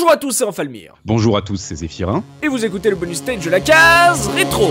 Bonjour à tous, c'est Enfalmir. Bonjour à tous, c'est Zéphirin. Et vous écoutez le bonus stage de la case rétro.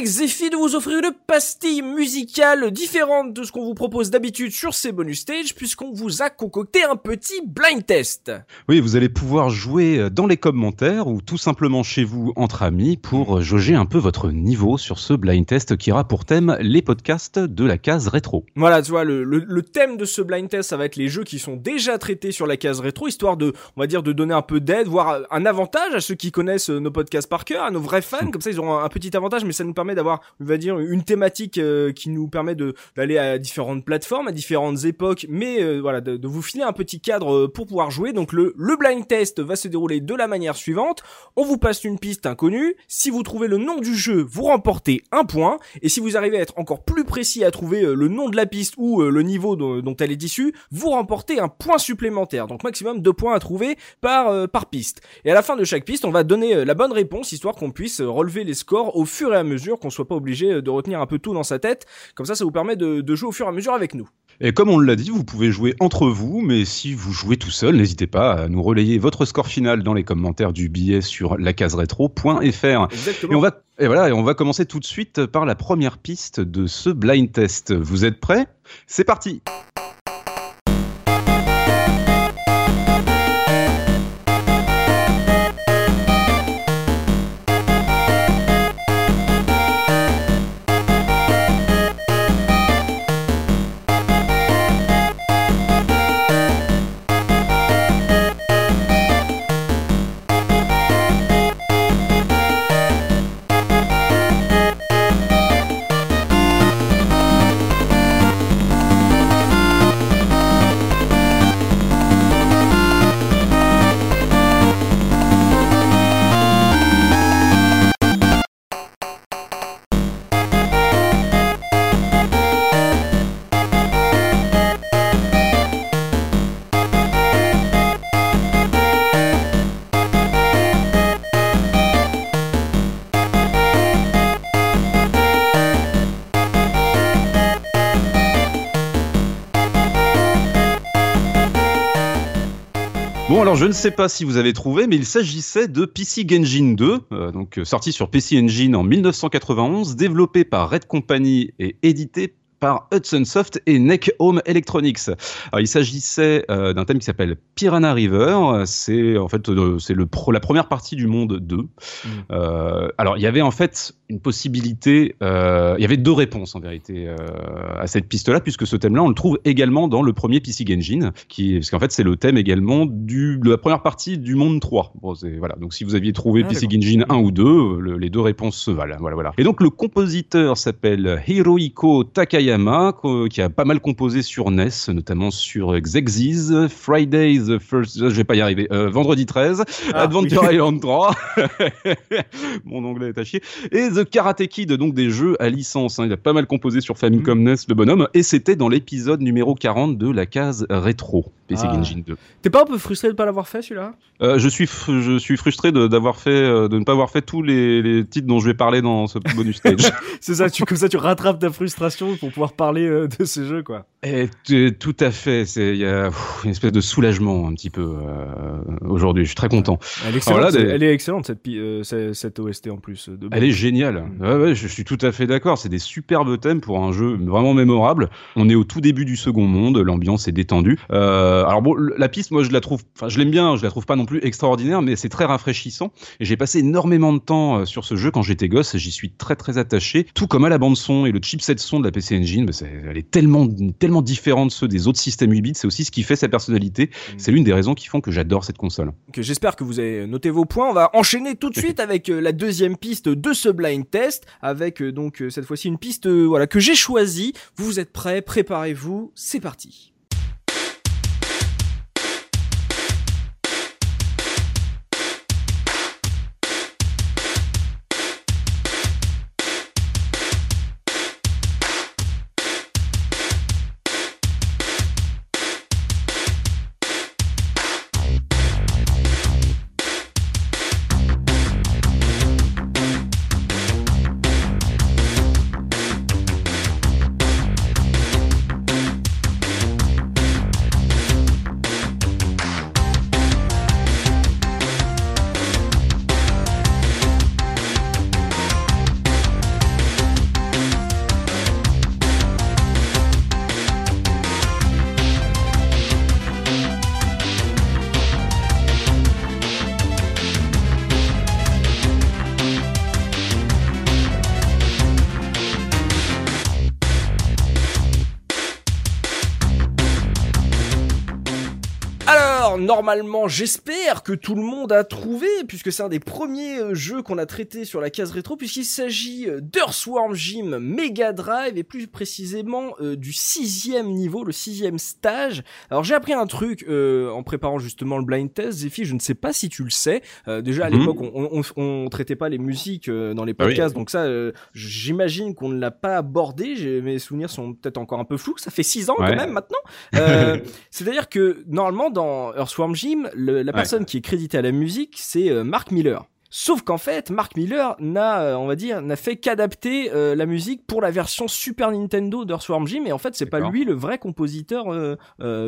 Avec de vous offrir une pastille musicale différente de ce qu'on vous propose d'habitude sur ces bonus stages, puisqu'on vous a concocté un petit blind test. Oui, vous allez pouvoir jouer dans les commentaires ou tout simplement chez vous entre amis pour jauger un peu votre niveau sur ce blind test qui aura pour thème les podcasts de la case rétro. Voilà, tu vois, le, le, thème de ce blind test, ça va être les jeux qui sont déjà traités sur la case rétro, histoire de, on va dire, de donner un peu d'aide, voire un avantage à ceux qui connaissent nos podcasts par cœur, à nos vrais fans, comme ça ils auront un, petit avantage, mais ça nous permet d'avoir, on va dire, une thématique euh, qui nous permet de d'aller à différentes plateformes, à différentes époques, mais euh, voilà, de, vous filer un petit cadre euh, pour pouvoir jouer. Donc le, le blind test va se dérouler de la manière suivante. On vous passe une piste inconnue. Si vous trouvez le nom du jeu, vous remportez un point. Et si vous arrivez à être encore plus précis à trouver le nom de la piste ou le niveau dont, elle est issue, vous remportez un point supplémentaire. Donc maximum deux points à trouver par par piste. Et à la fin de chaque piste, on va donner la bonne réponse histoire qu'on puisse relever les scores au fur et à mesure, qu'on soit pas obligé de retenir un peu tout dans sa tête. Comme ça, ça vous permet de, jouer au fur et à mesure avec nous. Et comme on l'a dit, vous pouvez jouer entre vous, mais si vous jouez tout seul, n'hésitez pas à nous relayer votre score final dans les commentaires du billet sur lacaseretro.fr. Et on va et voilà, et on va commencer tout de suite par la première piste de ce blind test. Vous êtes prêts? C'est parti. Bon alors je ne sais pas si vous avez trouvé, mais il s'agissait de PC Engine 2, euh, donc euh, sorti sur PC Engine en 1991, développé par Red Company et édité par Hudson Soft et Neck Home Electronics. Alors, il s'agissait euh, d'un thème qui s'appelle Piranha River. C'est en fait euh, c'est le pro, la première partie du monde 2. Mm. Euh, alors il y avait en fait une possibilité, il y avait deux réponses en vérité à cette piste-là, puisque ce thème-là on le trouve également dans le premier PC Engine, qui parce qu'en fait c'est le thème également du, de la première partie du monde 3. Bon, voilà. Donc si vous aviez trouvé ah, PC Engine 1 ou 2, les deux réponses se valent. Voilà, voilà. Et donc le compositeur s'appelle Hirohiko Takaya qui a pas mal composé sur NES, notamment sur Xexiz, Friday the First, je vais pas y arriver, euh, Vendredi 13, ah, Adventure Island 3, mon anglais est à chier, et The Karate Kid, donc des jeux à licence. Hein. Il a pas mal composé sur Famicom mm. NES, le bonhomme, et c'était dans l'épisode numéro 40 de la case rétro. PC ah. Engine 2. T'es pas un peu frustré de pas l'avoir fait celui-là? Euh, Je suis je suis frustré de d'avoir fait euh, de ne pas avoir fait tous les, les, titres dont je vais parler dans ce bonus stage. c'est ça, tu comme ça tu rattrapes ta frustration pour pouvoir parler euh, de ces jeux quoi. Et, tout à fait, il y a une espèce de soulagement un petit peu euh, aujourd'hui. Je suis très content. Elle est excellente, elle est excellente cette, euh, cette OST en plus. De elle est géniale. Mm. Ouais, ouais, je suis tout à fait d'accord. C'est des superbes thèmes pour un jeu vraiment mémorable. On est au tout début du second monde, l'ambiance est détendue. Alors bon, la piste, moi je la trouve, enfin je l'aime bien, je la trouve pas non plus extraordinaire, mais c'est très rafraîchissant. Et j'ai passé énormément de temps sur ce jeu quand j'étais gosse. J'y suis très très attaché, tout comme à la bande son et le chipset son de la PC Bah, elle est tellement, tellement différente de ceux des autres systèmes 8 bits. C'est aussi ce qui fait sa personnalité. Mm. C'est l'une des raisons qui font que j'adore cette console. J'espère que vous avez noté vos points. On va enchaîner tout de suite avec la deuxième piste de ce blind test, avec donc cette fois-ci une piste voilà que j'ai choisie. Vous êtes prêts? Préparez-vous. C'est parti. Normalement, j'espère que tout le monde a trouvé, puisque c'est un des premiers euh, jeux qu'on a traité sur la case rétro, puisqu'il s'agit euh, d'Earthworm Jim Mega Drive, et plus précisément euh, du sixième niveau, le sixième stage. Alors j'ai appris un truc en préparant justement le blind test, Zephy, je ne sais pas si tu le sais. déjà à mhm. l'époque, on, on, traitait pas les musiques dans les ah podcasts, donc ça, j'imagine qu'on ne l'a pas abordé. Mes souvenirs sont peut-être encore un peu flous. Ça fait six ans quand même maintenant. C'est-à-dire que normalement dans Earthworm Jim, la personne qui est créditée à la musique, c'est euh, Mark Miller. Sauf qu'en fait, Mark Miller n'a, euh, on va dire, n'a fait qu'adapter euh, la musique pour la version Super Nintendo d'Earthworm Jim, et en fait, c'est pas lui le vrai compositeur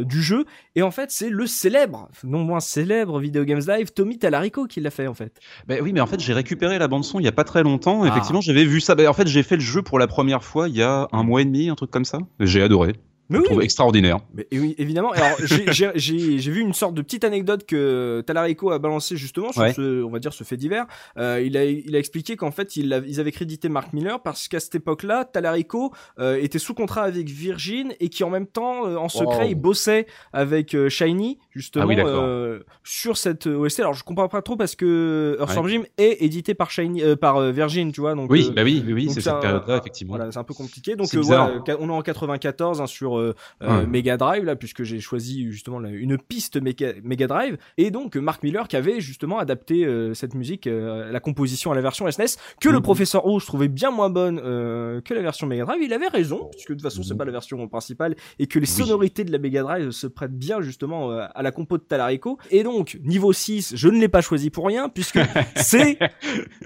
du jeu, et en fait, c'est le célèbre, non moins célèbre Video Games Live, Tommy Talarico qui l'a fait en fait. Ben oui, mais en fait, j'ai récupéré la bande son il y a pas très longtemps. Ah. Effectivement, j'avais vu ça. Ben, en fait, j'ai fait le jeu pour la première fois il y a un mois et demi, un truc comme ça. J'ai adoré. Mais je trouve extraordinaire. Mais oui, évidemment. Alors, j'ai vu une sorte de petite anecdote que Talarico a balancé justement sur ce, on va dire, ce fait divers. Euh, il a, il a expliqué qu'en fait, il ils avaient crédité Mark Miller parce qu'à cette époque-là, Talarico euh, était sous contrat avec Virgin et qui en même temps, euh, en secret, il bossait avec Shiny justement ah sur cette OST. Alors, je comprends pas trop parce que Earthworm Jim est édité par Shiny, par Virgin, tu vois. Donc, oui, bah oui, oui, c'est cette période-là effectivement. Voilà, c'est un peu compliqué. Donc, voilà, on est en 94 hein, sur euh, euh, Mega Drive là, puisque j'ai choisi justement une piste Mega, Drive, et donc Mark Miller qui avait justement adapté euh, cette musique, la composition à la version SNES, e que le mhm. professeur O je trouvais bien moins bonne que la version Mega Drive. Il avait raison, puisque de toute façon c'est mhm. pas la version principale, et que les sonorités de la Mega Drive se prêtent bien justement à la compo de Talarico. Et donc niveau 6, je ne l'ai pas choisi pour rien, puisque c'est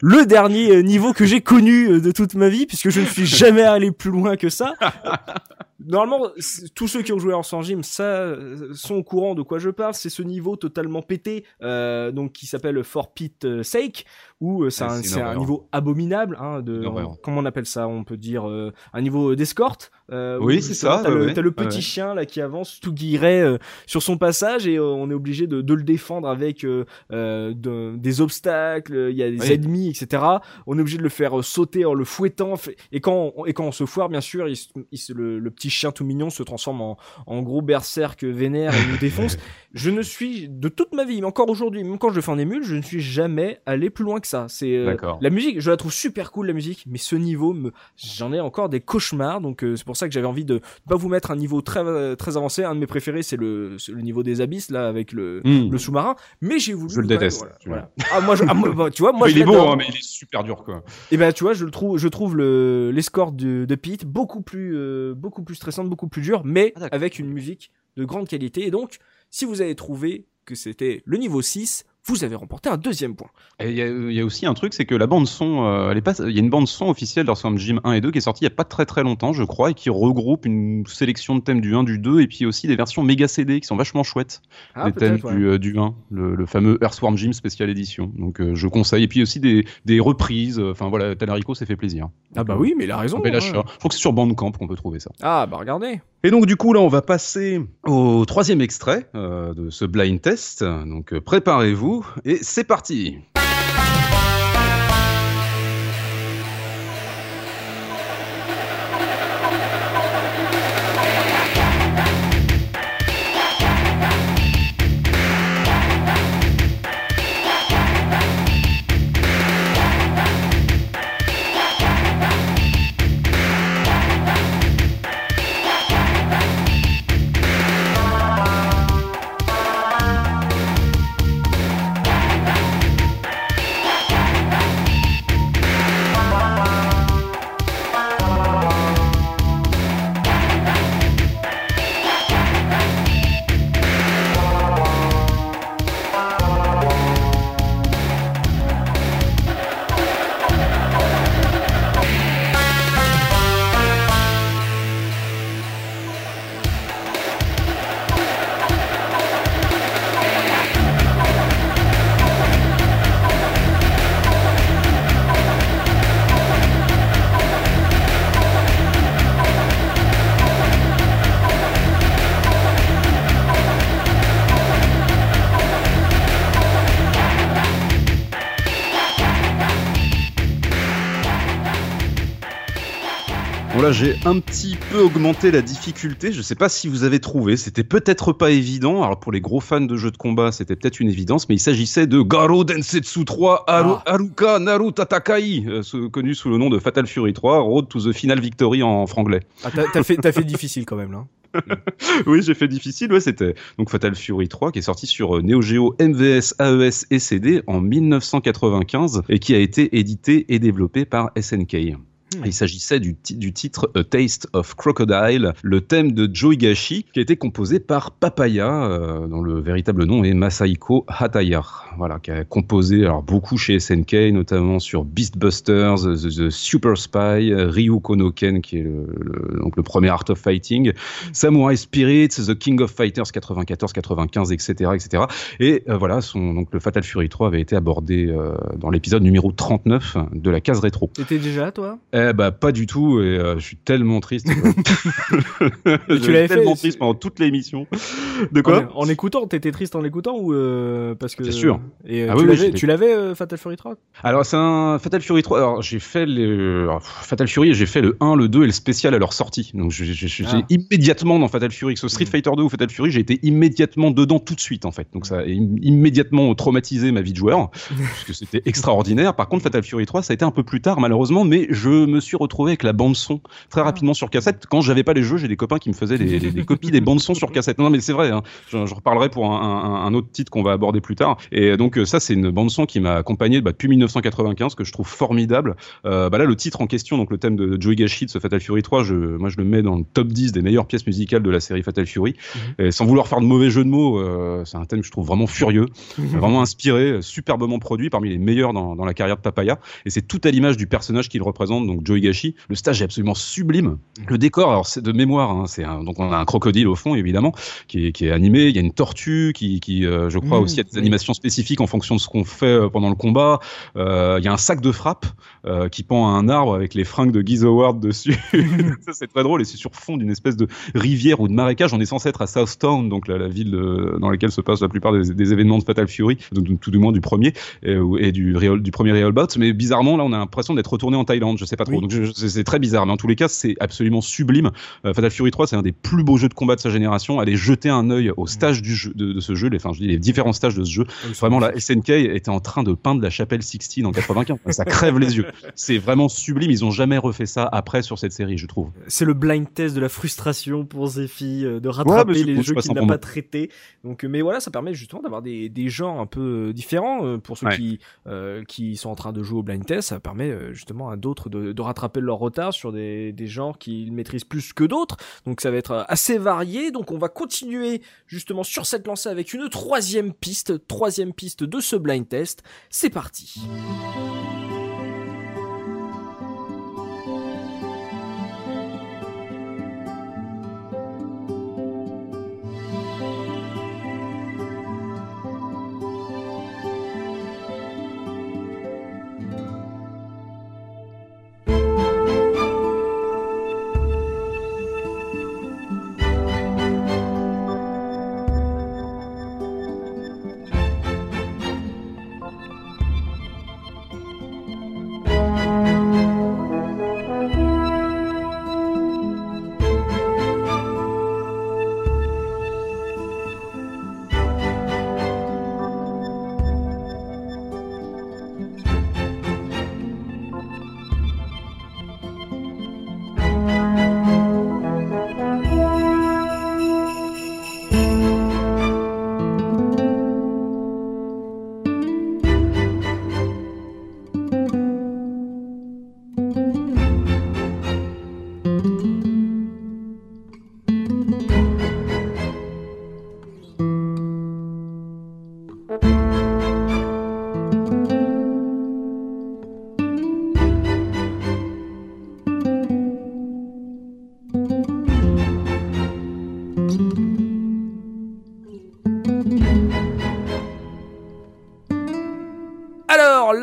le dernier niveau que j'ai connu de toute ma vie, puisque je ne suis jamais allé plus loin que ça normalement, tous ceux qui ont joué en sans gym, ça, sont au courant de quoi je parle. C'est ce niveau totalement pété, euh, donc qui s'appelle For Pit euh, Sake, où euh, c'est un, niveau abominable, hein, de, comment on appelle ça On peut dire euh, un niveau d'escorte. Euh, oui, c'est ça. T'as le, le, petit chien là qui avance tout guiré sur son passage et on est obligé de, de, le défendre avec de, des obstacles. Il y a des ennemis, etc. On est obligé de le faire sauter en le fouettant. Et quand on, et quand on se foire, bien sûr, il, le, le, petit chien tout mignon se transforme en, en gros berserk vénère et nous défonce. je ne suis de toute ma vie, mais encore aujourd'hui, même quand je fais en émule, je ne suis jamais allé plus loin que ça. C'est euh, la musique, je la trouve super cool la musique, mais ce niveau, me... j'en ai encore des cauchemars, donc euh, c'est pour ça que j'avais envie de pas vous mettre un niveau très euh, très avancé. Un de mes préférés, c'est le, le niveau des abysses là avec le, hmm. le sous-marin, mais j'ai voulu. Je le déteste. Voilà, Ah moi, ah, bah, tu vois, moi il est bon, hein, mais il est super dur quoi. Et eh ben tu vois, je le trouve, je trouve le l'escorte de, de Pete beaucoup plus beaucoup plus stressante, beaucoup plus dur, mais ah, avec une musique de grande qualité. Et donc, si vous avez trouvé que c'était le niveau 6, vous avez remporté un deuxième point. Il y, y, a aussi un truc, c'est que la bande son, euh, elle est pas, il y a une bande son officielle d'Earthworm Jim 1 et 2 qui est sortie il y a pas très très longtemps, je crois, et qui regroupe une sélection de thèmes du 1, du 2, et puis aussi des versions méga CD qui sont vachement chouettes. Ah, des thèmes du, euh, du 1, le, fameux Earthworm Jim Special Edition. Donc euh, je conseille. Et puis aussi des, des reprises. Enfin voilà, Talarico s'est fait plaisir. Ah bah oui, mais il a raison. Hein. Je crois que c'est sur Bandcamp qu'on peut trouver ça. Ah bah regardez. Et donc du coup là, on va passer au troisième extrait de ce blind test. Donc préparez-vous et c'est parti un petit peu augmenté la difficulté, je sais pas si vous avez trouvé, c'était peut-être pas évident, alors pour les gros fans de jeux de combat c'était peut-être une évidence, mais il s'agissait de Garo Densetsu 3 Haru, Ah. Haruka Naru Tatakai, euh, connu sous le nom de Fatal Fury 3, Road to the Final Victory en franglais. Ah, t'as fait, fait difficile quand même là. oui, j'ai fait difficile. Ouais, c'était donc Fatal Fury 3 qui est sorti sur euh, Neo Geo, MVS, AES et CD en 1995 et qui a été édité et développé par SNK. Il s'agissait du, ti- du titre A Taste of Crocodile, le thème de Joe Higashi, qui a été composé par Papaya, euh, dont le véritable nom est Masaiko Hataya. Voilà, qui a composé alors, beaucoup chez SNK, notamment sur Beastbusters, The, The Super Spy, Ryu Konoken, qui est le, le- donc le premier Art of Fighting, Samurai Spirits, The King of Fighters 94, 95, etc., etc. Et euh, voilà, son, donc le Fatal Fury 3 avait été abordé euh, dans l'épisode numéro 39 de la case rétro. T'étais déjà toi? Bah pas du tout et euh, je suis tellement triste. je tu l'avais fait, tellement c'est- triste pendant toute l'émission. De quoi en, en écoutant, t'étais triste en écoutant ou euh, parce que Bien sûr. Et euh, Ah tu oui, l'avais, tu l'avais Fatal Fury 3 Alors c'est un Fatal Fury 3. Alors j'ai fait le alors, Fatal Fury, j'ai fait le 1, le 2 et le spécial à leur sortie. Donc j'ai Ah. immédiatement dans Fatal Fury, que ce Street Mhm. Fighter 2 ou Fatal Fury, j'ai été immédiatement dedans tout de suite en fait. Donc ça a im- immédiatement traumatisé ma vie de joueur puisque c'était extraordinaire. Par contre Fatal Fury 3, ça a été un peu plus tard malheureusement, mais je me suis retrouvé avec la bande son très rapidement sur cassette. Quand j'avais pas les jeux, j'ai des copains qui me faisaient des, des- des copies des bandes son sur cassette. Non mais c'est vrai, hein. je, je reparlerai pour un, un- un autre titre qu'on va aborder plus tard. Et donc euh, ça c'est une bande son qui m'a accompagné bah, depuis 1995 que je trouve formidable. Euh, bah là le titre en question, donc le thème de Joe Higashi de ce Fatal Fury 3, je, moi je le mets dans le top 10 des meilleures pièces musicales de la série Fatal Fury. Et sans vouloir faire de mauvais jeu de mots, euh, c'est un thème que je trouve vraiment furieux, vraiment inspiré, superbement produit, parmi les meilleurs dans, dans la carrière de Papaya. Et c'est tout à l'image du personnage qu'il représente, donc Joe Higashi. Le stage est absolument sublime. Le décor, alors c'est de mémoire, hein, c'est un- donc on a un crocodile au fond évidemment, qui est, qui est animé. Il y a une tortue qui, qui euh, je crois Mmh, aussi, a des animations spécifiques en fonction de ce qu'on fait euh, pendant le combat. Euh, Il y a un sac de frappe euh, qui pend à un arbre avec les fringues de Guy Howard dessus. ça c'est très drôle et c'est sur fond d'une espèce de rivière ou de marécage. On est censé être à Southtown, donc la, la ville dans laquelle se passent la plupart des, des événements de Fatal Fury, donc, tout du moins du premier et, du premier Real Bout. Mais bizarrement, là, on a l'impression d'être retourné en Thaïlande. Je sais pas trop. Oui. Donc je- je- c'est très bizarre. Mais en tous les cas, c'est absolument sublime. Euh, Fatal Fury 3, c'est un des plus beaux jeux de combat de sa génération. Allez jeter un œil au stage du jeu, de, de ce jeu, les, enfin, je dis les différents stages de ce jeu. Vraiment, la SNK était en train de peindre la chapelle Sixtine en 95. ça crève les yeux. C'est vraiment sublime. Ils ont jamais refait ça après sur cette série, je trouve. C'est le blind test de la frustration pour Zephy euh, de rattraper les jeux qu'il n'a pas traités. Donc, euh, mais voilà, ça permet justement d'avoir des, des genres un peu euh, différents euh, pour ceux Ouais. qui euh, qui sont en train de jouer au blind test. Ça permet justement à d'autres de, de rattraper leur retard sur des, des genres qu'ils maîtrisent plus que d'autres. Donc ça va être euh, assez varié. Donc on va continuer justement sur cette lancée avec une troisième piste, troisième piste de ce blind test. C'est parti.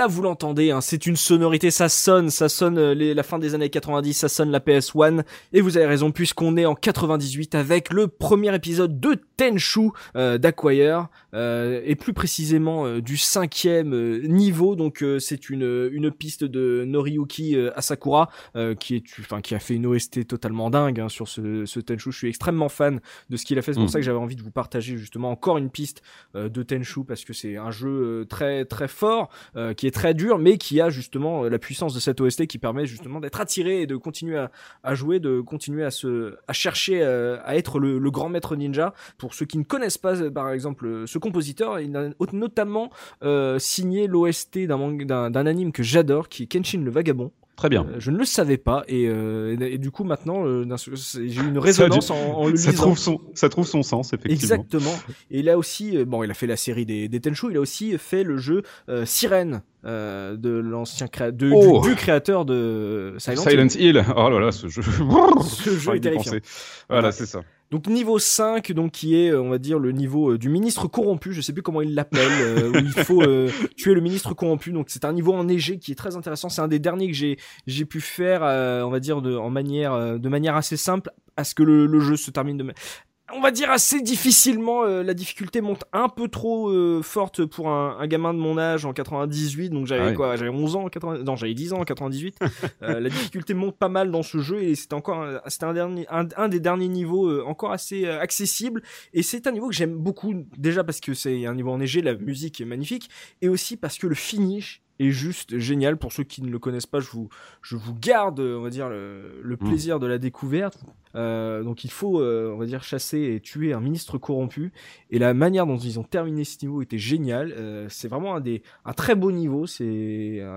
Là, vous l'entendez, hein, c'est une sonorité, ça sonne, ça sonne euh, les, la fin des années 90, ça sonne la PS1. Et vous avez raison, puisqu'on est en 98 avec le premier épisode de Tenchu euh, d'Acquire, euh, et plus précisément euh, du cinquième euh, niveau. Donc c'est une, une piste de Noriyuki Asakura, qui est, enfin, qui a fait une OST totalement dingue hein, sur ce, ce Tenchu. Je suis extrêmement fan de ce qu'il a fait. C'est pour Mm. ça que j'avais envie de vous partager justement encore une piste euh, de Tenchu parce que c'est un jeu euh, très très fort, euh, qui est très dur, mais qui a justement euh, la puissance de cette OST qui permet justement d'être attiré et de continuer à, jouer, de continuer à chercher euh, à être le, grand maître ninja. Pour ceux qui ne connaissent pas, euh, par exemple, ce compositeur, il a notamment signé l'OST d'un anime que j'adore, qui est Kenshin le Vagabond. Très bien. Euh, je ne le savais pas et, euh, et, et du coup maintenant euh, j'ai eu une résonance en, en le ça, lisant. trouve son, ça trouve son sens, effectivement. Exactement. Et il a aussi, bon, il a fait la série des, des Tenchu, il a aussi fait le jeu Sirène de l'ancien créa de, du- Oh. du, créateur de Silent, Silent Hill. Hill. Oh là là, ce jeu. Ce jeu est terrifiant. Voilà, c'est ça. Donc niveau 5, donc qui est, euh, on va dire, le niveau euh, du ministre corrompu. Je sais plus comment il l'appelle, euh, où il faut euh, tuer le ministre corrompu. Donc c'est un niveau enneigé qui est très intéressant. C'est un des derniers que j'ai j'ai pu faire, euh, on va dire, de, en manière, euh, de manière assez simple, à ce que le, le jeu se termine de. On va dire assez difficilement, euh, la difficulté monte un peu trop euh, forte pour un, un gamin de mon âge en 98, donc j'avais Ah quoi, j'avais 11 ans en 80, non j'avais 10 ans en 98. Euh, la difficulté monte pas mal dans ce jeu et c'était encore, un- c'était un dernier, un, un des derniers niveaux euh, encore assez accessible. Et c'est un niveau que j'aime beaucoup déjà parce que c'est un niveau enneigé, la musique est magnifique et aussi parce que le finish est juste génial. Pour ceux qui ne le connaissent pas, je vous, je vous garde, on va dire, le, le Mm. plaisir de la découverte. Euh, donc il faut, euh, on va dire, chasser et tuer un ministre corrompu. Et la manière dont ils ont terminé ce niveau était géniale. Euh, c'est vraiment un des, un très beau niveau. C'est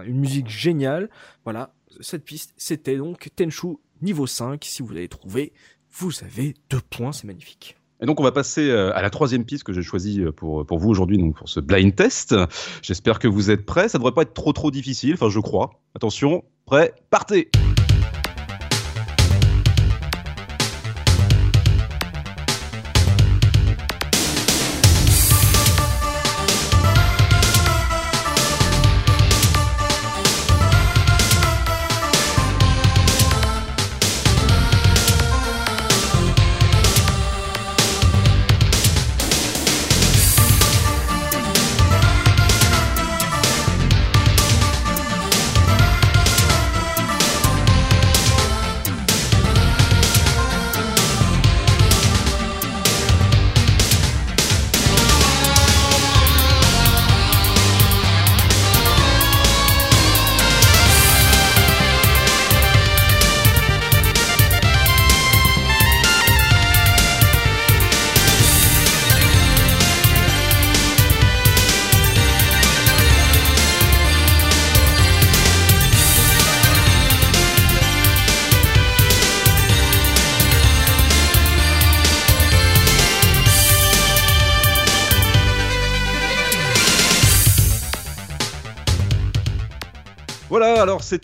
une musique géniale. Voilà, cette piste, c'était donc Tenchu niveau 5. Si vous l'avez trouvé, vous avez deux points, c'est magnifique. Et donc on va passer euh, à la troisième piste que j'ai choisie euh, pour, pour vous aujourd'hui, donc pour ce blind test. J'espère que vous êtes prêts. Ça devrait pas être trop trop difficile, enfin je crois. Attention, prêt, partez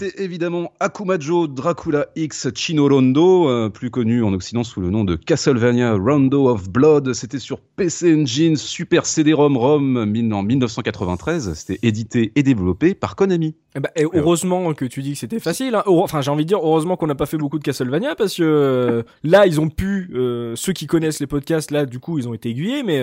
c'était évidemment Akumajo Dracula X Chino Rondo, euh, plus connu en Occident sous le nom de Castlevania Rondo of Blood. C'était sur PC Engine, Super CD-ROM ROM en 1993. C'était édité et développé par Konami. Eh ben, et heureusement que tu dis que c'était facile. hein. Enfin, j'ai envie de dire heureusement qu'on n'a pas fait beaucoup de Castlevania parce que euh, là, ils ont pu. euh, ceux qui connaissent les podcasts, là, du coup, ils ont été aiguillés, mais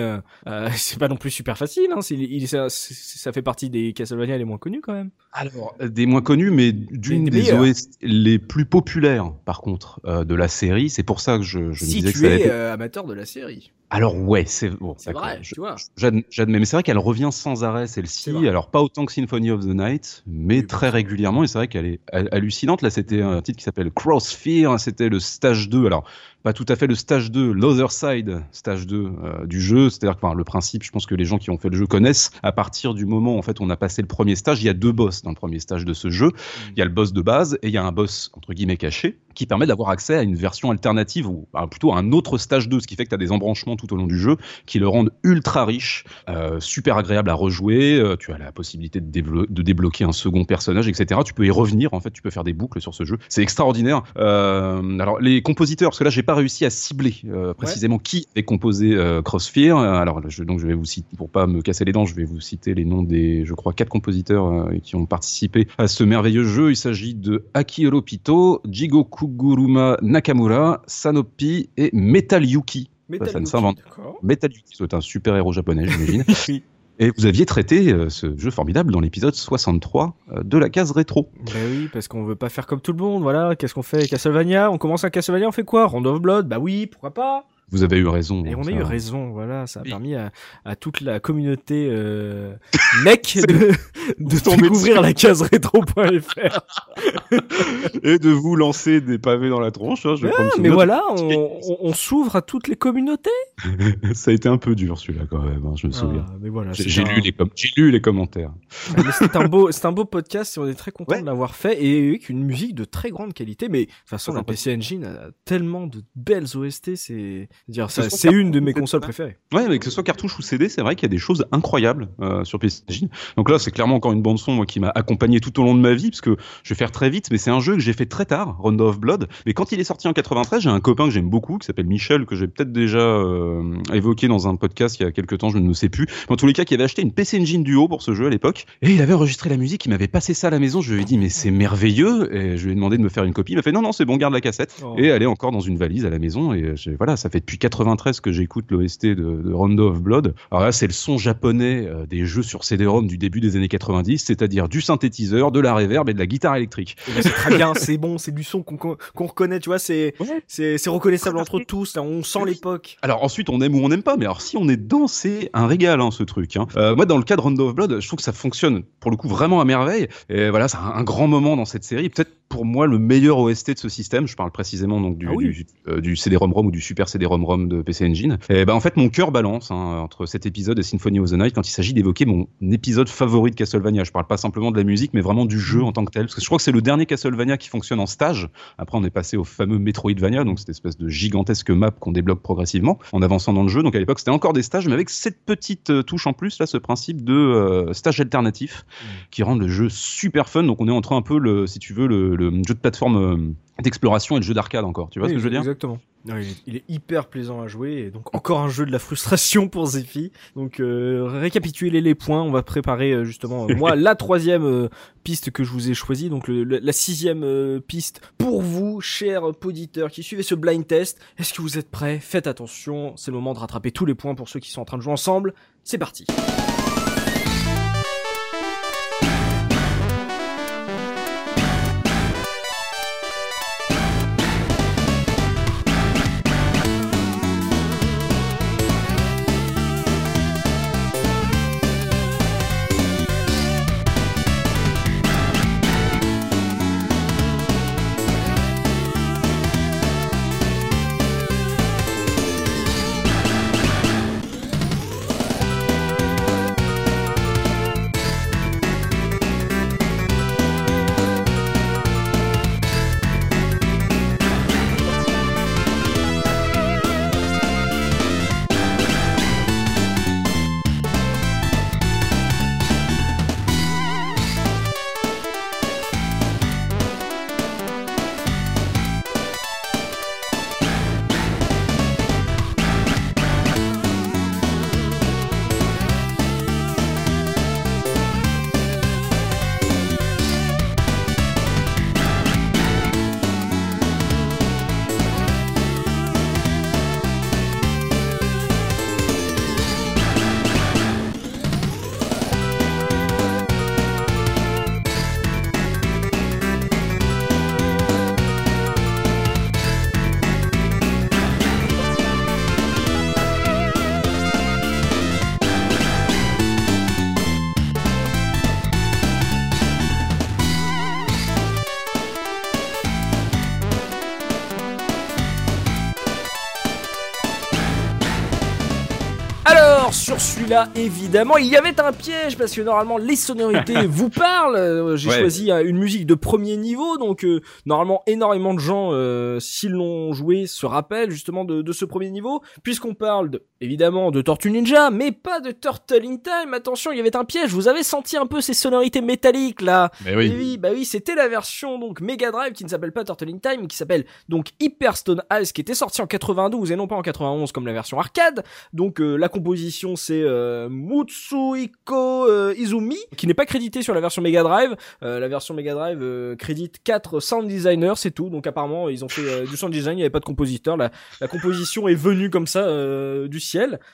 c'est pas non plus super facile. Hein. Il- ça, ça fait partie des Castlevania les moins connus quand même. Alors, des moins connus, mais d'une Des des, meilleurs. OST les plus populaires, par contre, euh, de la série. C'est pour ça que je, je me si disais que ça es euh, amateur de la série, Alors ouais, c'est bon. c'est vrai, Je- tu vois. J'ad- J'admets, mais c'est vrai qu'elle revient sans arrêt celle-ci. Alors pas autant que Symphony of the Night, mais Oui, très régulièrement. Et c'est vrai qu'elle est ha- hallucinante. Là, c'était un titre qui s'appelle Crossfire. C'était le stage 2. Alors pas tout à fait le stage 2, l'other side, stage 2 euh, du jeu. C'est-à-dire que enfin, le principe, je pense que les gens qui ont fait le jeu connaissent. À partir du moment où en fait on a passé le premier stage, il y a deux boss dans le premier stage de ce jeu. Il y a le boss de base et il y a un boss entre guillemets caché qui permet d'avoir accès à une version alternative ou bah, plutôt à un autre stage 2, ce qui fait que tu as des embranchements tout au long du jeu qui le rendent ultra riche, euh, super agréable à rejouer. Euh, tu as la possibilité de, de, débloquer un second personnage, etc. Tu peux y revenir, en fait, tu peux faire des boucles sur ce jeu. C'est extraordinaire. Euh, alors, les compositeurs, parce que là, j'ai pas réussi à cibler précisément qui est composé Crossfire. Alors, je, donc, je vais vous citer, pour pas me casser les dents, je vais vous citer les noms des, je crois, quatre compositeurs qui ont participé à ce merveilleux jeu. Il s'agit de Akihiro Pito, Jigo Kuguruma Nakamura, Sanopi et Metal Yuki. Metal ça, ne s'invente. Metal Yuki, c'est un super héros japonais, j'imagine. Et vous aviez traité euh, ce jeu formidable dans l'épisode 63 euh, de la case rétro. Ben oui, parce qu'on veut pas faire comme tout le monde, voilà. Qu'est-ce qu'on fait Castlevania? On commence un Castlevania, on fait quoi? Round of Blood? Bah oui, pourquoi pas? Vous avez eu raison. Et on a eu raison, voilà, ça a permis à, à, toute la communauté euh, mec de, de découvrir la case rétro.fr et de vous lancer des pavés dans la tronche. Hein, je ouais, mais voilà, on, on, s'ouvre à toutes les communautés. ça a été un peu dur celui-là quand même, hein, je me souviens. Ah, mais voilà, j'ai lu, les lu les commentaires. c'est un beau, c'est un beau podcast et on est très content de l'avoir fait et avec une musique de très grande qualité. Mais de toute façon, la PC Engine a tellement de belles OST, c'est dire c'est une de mes consoles préférées. Ouais, mais que ce soit cartouche ou CD, c'est vrai qu'il y a des choses incroyables euh, sur PC Engine. Donc là, c'est clairement encore une bande son moi, qui m'a accompagné tout au long de ma vie, parce que je vais faire très vite, mais c'est un jeu que j'ai fait très tard, Rondo of Blood. Mais quand il est sorti en 93, j'ai un copain que j'aime beaucoup, qui s'appelle Michel, que j'ai peut-être déjà euh, évoqué dans un podcast il y a quelques temps, je ne sais plus. Mais en tous les cas, qui avait acheté une PC Engine Duo pour ce jeu à l'époque, et il avait enregistré la musique, il m'avait passé ça à la maison. Je lui ai dit mais c'est merveilleux, et je lui ai demandé de me faire une copie. Il m'a fait non non c'est bon, garde la cassette, oh. et elle est encore dans une valise à la maison. Et voilà, ça fait depuis 93 que j'écoute l'OST de, de, Rondo of Blood. Alors là, c'est le son japonais euh, des jeux sur CD-ROM du début des années 90, c'est-à-dire du synthétiseur, de la reverb et de la guitare électrique. Eh ben, c'est très bien, c'est bon, c'est du son qu'on reconnaît, tu vois, c'est reconnaissable entre tous, on sent l'époque. Alors ensuite, on aime ou on n'aime pas, mais alors si on est dedans, c'est un régal, hein, ce truc. Hein. Euh, moi, dans le cas de Rondo of Blood, je trouve que ça fonctionne pour le coup vraiment à merveille. Et voilà, c'est un, grand moment dans cette série. Peut-être pour moi le meilleur OST de ce système. Je parle précisément donc du, ah du, euh, du CD-ROM-ROM ou du Super CD-ROM-ROM de PC Engine. Et ben en fait mon cœur balance hein, entre cet épisode et Symphony of the Night quand il s'agit d'évoquer mon épisode favori de Castlevania. Je parle pas simplement de la musique, mais vraiment du jeu en tant que tel. Parce que je crois que c'est le dernier Castlevania qui fonctionne en stage. Après on est passé au fameux Metroidvania, donc cette espèce de gigantesque map qu'on débloque progressivement en avançant dans le jeu. Donc à l'époque c'était encore des stages, mais avec cette petite euh, touche en plus là, ce principe de euh, stage alternatif mmh. qui rend le jeu super fun. Donc on est entre un peu le, si tu veux, le, le jeu de plateforme euh, d'exploration et de jeu d'arcade encore. Tu vois ce que je veux dire? Exactement. il, est, hyper plaisant à jouer et donc encore un jeu de la frustration pour Zephy. Donc euh, récapituler les points, on va préparer euh, justement moi la troisième piste que je vous ai choisie, donc la sixième piste pour vous, chers auditeurs qui suivez ce blind test. Est-ce que vous êtes prêts? Faites attention, c'est le moment de rattraper tous les points pour ceux qui sont en train de jouer ensemble. C'est parti. Celui-là, évidemment. Il y avait un piège parce que normalement les sonorités vous parlent. Euh, J'ai Ouais. choisi euh, une musique de premier niveau, donc euh, normalement énormément de gens, euh, s'ils l'ont joué, se rappellent justement de, de ce premier niveau, puisqu'on parle de, évidemment de Tortue Ninja, mais pas de Turtle in Time. Attention, il y avait un piège. Vous avez senti un peu ces sonorités métalliques là. Mais Et oui. oui, bah oui, c'était la version donc Mega Drive qui ne s'appelle pas Turtle in Time, qui s'appelle donc Hyper Stone Ice, qui était sorti en 92 et non pas en 91 comme la version arcade. Donc euh, la composition c'est euh, Mutsuhiko euh, Izumi, qui n'est pas crédité sur la version Mega Drive. Euh, la version Mega Drive euh, crédite 4 sound designers, c'est tout. Donc apparemment ils ont fait du sound design, il n'y avait pas de compositeur. La, la composition est venue comme ça euh, du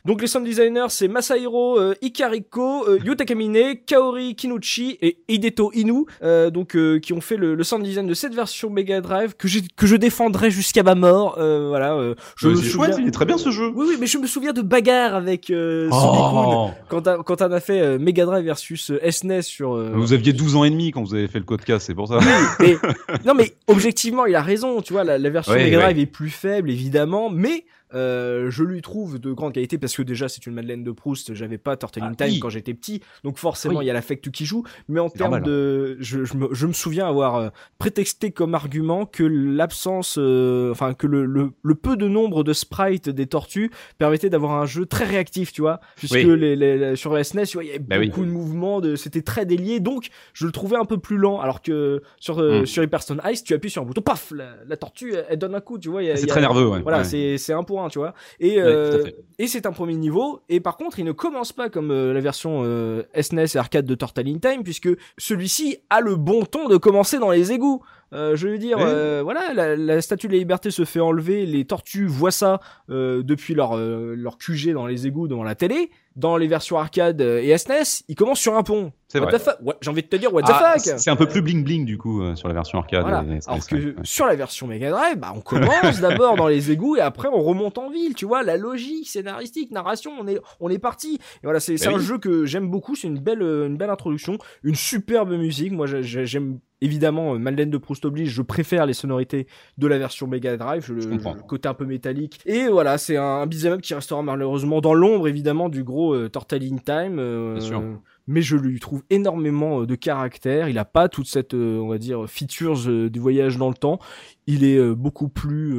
Donc les sound designers c'est Masahiro euh, Ikariko, euh, Yuta Kamine, Kaori Kinuchi et Hideto Inu, euh, donc euh, qui ont fait le, le sound design de cette version Mega Drive que, j'ai- que je défendrai jusqu'à ma mort. Euh, voilà, euh, je me c'est souviens. chouette, il est très bien ce jeu. Oui, oui, mais je me souviens de bagarres avec euh, Oh. quand on a fait euh, Mega Drive versus euh, SNES sur. euh, Vous aviez 12 ans et demi quand vous avez fait le podcast, c'est pour ça. mais- non mais objectivement il a raison tu vois la, la version Ouais, Mega ouais. Drive est plus faible évidemment mais euh, je lui trouve de grande qualité parce que déjà c'est une Madeleine de Proust j'avais pas Turtle in Ah, Time oui. quand j'étais petit donc forcément il Oui. y a l'affect qui joue mais en termes normal. de je, je, me, je me souviens avoir euh, prétexté comme argument que l'absence euh, enfin que le, le, le peu de nombre de sprites des tortues permettait d'avoir un jeu très réactif tu vois puisque Oui. les, les- les- sur la SNES vois il y avait Bah beaucoup de mouvements de c'était très délié donc je le trouvais un peu plus lent alors que sur Mm. sur Hyperstone Ice tu appuies sur un bouton paf la, la tortue elle, elle donne un coup tu vois il y a- il C'est très nerveux, ouais. voilà Ouais. c'est un pour un tu vois. Et Ouais, euh, et c'est un premier niveau. Et par contre il ne commence pas comme euh, la version euh, SNES et arcade de Turtle in Time puisque celui-ci a le bon ton de commencer dans les égouts euh, je veux dire, Oui. euh, voilà, la, la statue de la liberté se fait enlever, les tortues voient ça euh, depuis leur euh, leur QG dans les égouts devant la télé. Dans les versions arcade euh, et SNES, ils commencent sur un pont. C'est What vrai. Ouais, J'ai envie de te dire what the Ah, fuck. c'est un peu plus bling bling du coup euh, sur la version arcade. Voilà. et- et- Alors et- que ouais. sur la version Mega Drive, bah, on commence d'abord dans les égouts et après on remonte en ville. Tu vois, la logique scénaristique, narration, on est, on est parti. Et voilà, c'est c'est Bah un jeu que j'aime beaucoup. C'est une belle, une belle introduction, une superbe musique. Moi, j'ai- j'ai- j'aime évidemment euh, Madeleine de Proust oblige. Je préfère les sonorités de la version Mega Drive. Je, le, Je comprends. le côté un peu métallique. Et voilà, c'est un, un beat'em up qui restera malheureusement dans l'ombre évidemment du gros euh, in Time. euh, Bien sûr. mais je lui trouve énormément euh, de caractère. Il a pas toute cette, euh, on va dire, features du voyage dans le temps. Il est beaucoup plus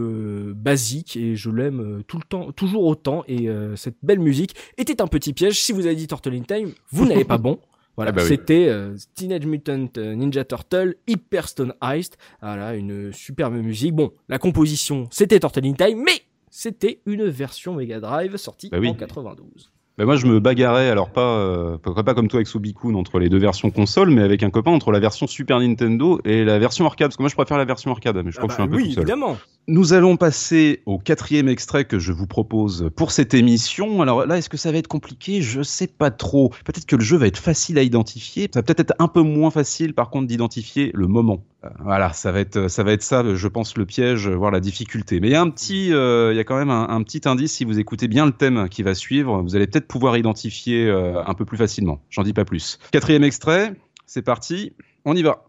basique et je l'aime tout le temps, toujours autant. Et cette belle musique était un petit piège. Si vous avez dit Turtle in Time, vous n'avez pas bon. Voilà, Ah bah oui. c'était euh, Teenage Mutant euh, Ninja Turtle, Hyper Stone Heist. Voilà, une superbe musique. Bon, la composition, c'était Turtle in Time, mais c'était une version Mega Drive sortie Bah oui. en 92. Bah, moi, je me bagarrais, alors pas, euh, pas pas comme toi avec Subikun entre les deux versions console, mais avec un copain entre la version Super Nintendo et la version arcade. Parce que moi, je préfère la version arcade, mais je crois Ah que je suis un bah peu oui, tout seul. évidemment. Nous allons passer au quatrième extrait que je vous propose pour cette émission. Alors là, est-ce que ça va être compliqué? Je sais pas trop. Peut-être que le jeu va être facile à identifier. Ça va peut-être être un peu moins facile, par contre, d'identifier le moment. Euh, voilà, ça va être, ça je pense, le piège, voire la difficulté. Mais il y a un petit, euh, il y a quand même un, un petit indice. Si vous écoutez bien le thème qui va suivre, vous allez peut-être pouvoir identifier euh, un peu plus facilement. J'en dis pas plus. Quatrième extrait, c'est parti. On y va.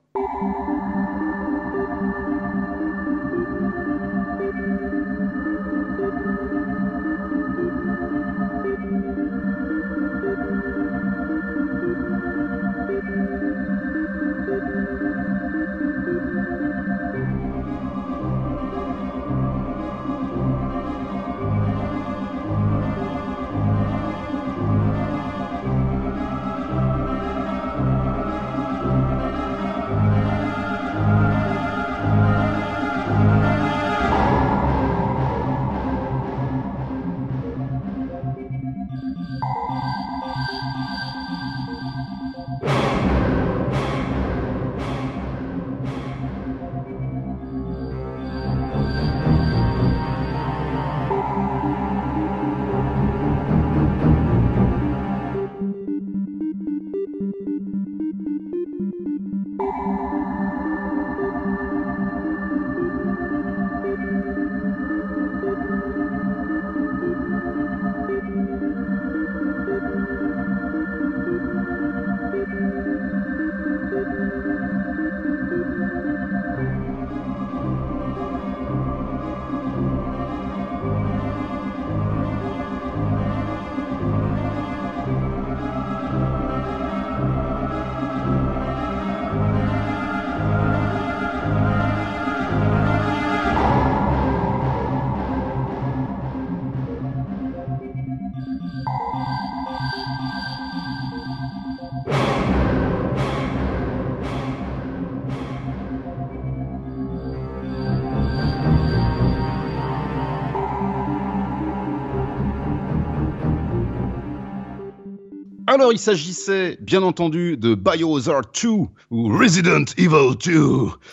Alors, il s'agissait, bien entendu, de Biohazard 2 ou Resident Evil 2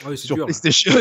Ah sur PlayStation.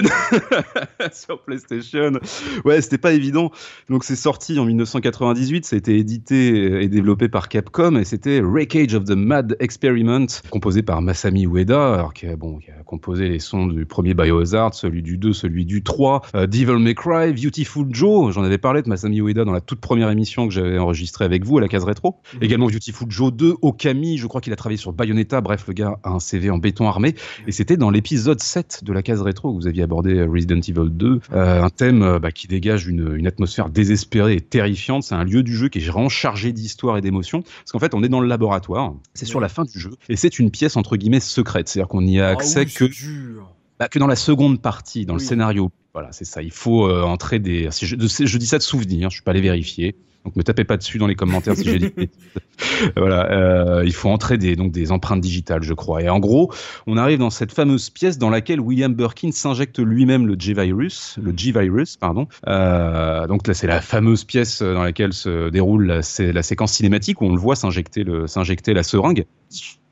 sur PlayStation. Ouais, c'était pas évident. Donc, c'est sorti en 1998. Ça a été édité et développé par Capcom et c'était Wreckage of the Mad Experiment, composé par Masami Ueda, alors qui a, bon, qui a composé les sons du premier Biohazard, celui du 2, celui du 3, euh, Devil May Cry, Beautiful Joe. J'en avais parlé de Masami Ueda dans la toute première émission que j'avais enregistrée avec vous à la case rétro. Mhm. Également Beautiful Joe 2 Okami, je crois qu'il a travaillé sur Bayonetta, bref, le gars a un CV en béton armé. Et c'était dans l'épisode 7 de la case rétro où vous aviez abordé Resident Evil 2, euh, un thème euh, bah, qui dégage une, une, atmosphère désespérée et terrifiante. C'est un lieu du jeu qui est vraiment chargé d'histoire et d'émotion. Parce qu'en fait, on est dans le laboratoire, c'est sur la fin du jeu, et c'est une pièce entre guillemets secrète. C'est-à-dire qu'on n'y a accès ah oui, que, bah, que dans la seconde partie, dans Oui. le scénario. Voilà, c'est ça. Il faut euh, entrer des. Je, dis ça de souvenir, je suis pas allé vérifier. Donc me tapez pas dessus dans les commentaires si j'ai dit. voilà, euh, il faut entrer des donc des empreintes digitales, je crois. Et en gros, on arrive dans cette fameuse pièce dans laquelle William Birkin s'injecte lui-même le G-virus, le G-virus, pardon. Euh, donc là, c'est la fameuse pièce dans laquelle se déroule la, sé- la séquence cinématique où on le voit s'injecter la seringue.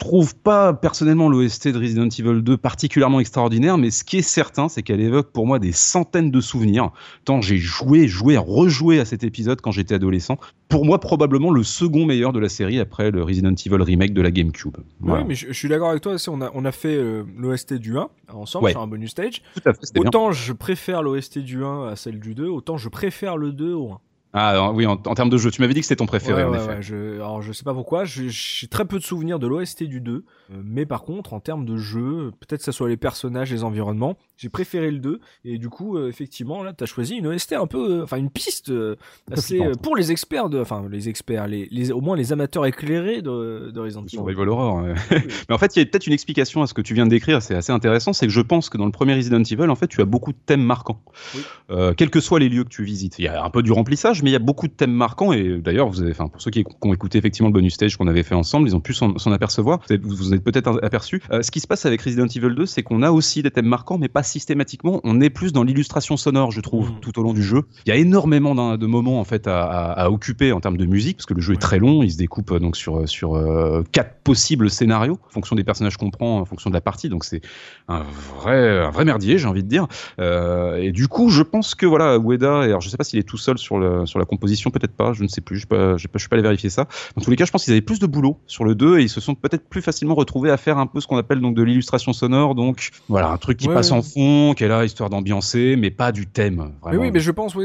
Je trouve pas personnellement l'OST de Resident Evil 2 particulièrement extraordinaire, mais ce qui est certain, c'est qu'elle évoque pour moi des centaines de souvenirs. Tant j'ai joué, joué, rejoué à cet épisode quand j'étais adolescent. Pour moi, probablement le second meilleur de la série après le Resident Evil remake de la GameCube. Voilà. Oui, mais je, je suis d'accord avec toi. On a, on a fait euh, l'OST du 1 ensemble Ouais. sur un bonus stage. Tout à fait, c'était bien. Autant je préfère l'OST du 1 à celle du 2, autant je préfère le 2 au 1. Ah oui, en, en termes de jeu, tu m'avais dit que c'était ton préféré Ouais, en ouais, effet. ouais, je, alors je sais pas pourquoi, j'ai très peu de souvenirs de l'OST du 2, euh, mais par contre en termes de jeu, peut-être que ça soit les personnages, les environnements, j'ai préféré le 2, et du coup euh, effectivement là t'as choisi une OST un peu, euh, enfin une piste assez euh, pour les experts de, enfin les experts, les, les, au moins les amateurs éclairés de, de Resident Evil. Survival Horror. ouais. Mais en fait, il y a peut-être une explication à ce que tu viens de décrire, c'est assez intéressant, c'est que je pense que dans le premier Resident Evil, en fait, tu as beaucoup de thèmes marquants. Oui. Euh, quels que soient les lieux que tu visites. Il y a un peu du remplissage, mais il y a beaucoup de thèmes marquants, et d'ailleurs, vous avez, enfin, pour ceux qui, qui ont écouté effectivement le bonus stage qu'on avait fait ensemble, ils ont pu s'en apercevoir. Vous vous en êtes peut-être aperçu. Euh, ce qui se passe avec Resident Evil 2, c'est qu'on a aussi des thèmes marquants, mais pas systématiquement. On est plus dans l'illustration sonore, je trouve, Mhm. tout au long du jeu. Il y a énormément de moments, en fait, à, à- à occuper en termes de musique, parce que le jeu est très long, il se découpe euh, donc sur, sur euh, quatre possibles scénarios, en fonction des personnages qu'on prend, en fonction de la partie. Donc c'est un vrai, un vrai merdier, j'ai envie de dire. Euh, et du coup, je pense que voilà, Ueda, et alors je sais pas s'il est tout seul sur, le, sur la composition, peut-être pas, je ne sais plus, je ne suis pas allé vérifier ça. Dans tous les cas, je pense qu'ils avaient plus de boulot sur le 2 et ils se sont peut-être plus facilement retrouvés à faire un peu ce qu'on appelle donc de l'illustration sonore. Donc voilà, un truc qui Ouais, passe ouais. en fond, qui est là histoire d'ambiancer, mais pas du thème. Mais Vraiment. oui, mais je pense, oui,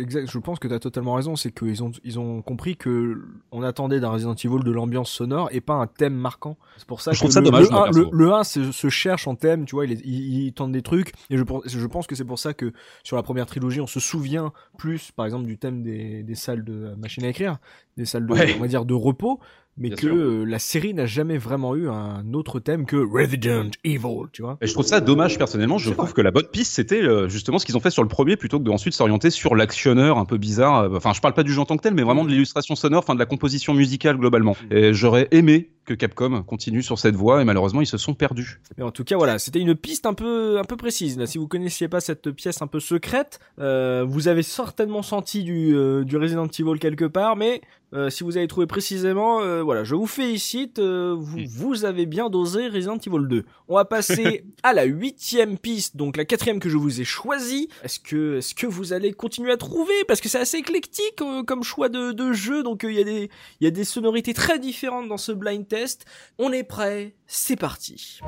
exact, je pense que tu as totalement raison. C'est qu'ils ont, ils ont compris que on attendait d'un Resident Evil de l'ambiance sonore et pas un thème marquant. C'est pour ça Je que ça le, dommage, le, moi, 1, perso. le, le 1 se, se cherche en thème, tu vois, il, il, il tente des trucs. Et je, je pense que c'est pour ça que sur la première trilogie, on se souvient plus, par exemple, du thème des, des salles de machine à écrire, des salles de, Ouais. on va dire, de repos. Mais Bien que euh, la série n'a jamais vraiment eu un autre thème que Resident Evil, tu vois. Et je trouve ça dommage personnellement. Je trouve que la bonne piste c'était euh, justement ce qu'ils ont fait sur le premier plutôt que de ensuite s'orienter sur l'actionneur un peu bizarre. Euh, Enfin, je parle pas du jeu en tant que tel, mais vraiment de l'illustration sonore, enfin de la composition musicale globalement. Et j'aurais aimé que Capcom continue sur cette voie et malheureusement ils se sont perdus. Mais en tout cas, voilà, c'était une piste un peu, un peu précise. Là, si vous connaissiez pas cette pièce un peu secrète, euh, vous avez certainement senti du, euh, du Resident Evil quelque part, mais euh, si vous avez trouvé précisément, euh, voilà, je vous félicite, euh, vous, Mm. vous avez bien dosé Resident Evil 2. On va passer à la huitième piste, donc la quatrième que je vous ai choisie. Est-ce que, est-ce que vous allez continuer à trouver? Parce que c'est assez éclectique euh, comme choix de, de jeu, donc euh, il y a des, il y a des sonorités très différentes dans ce blind test. On est prêt, c'est parti.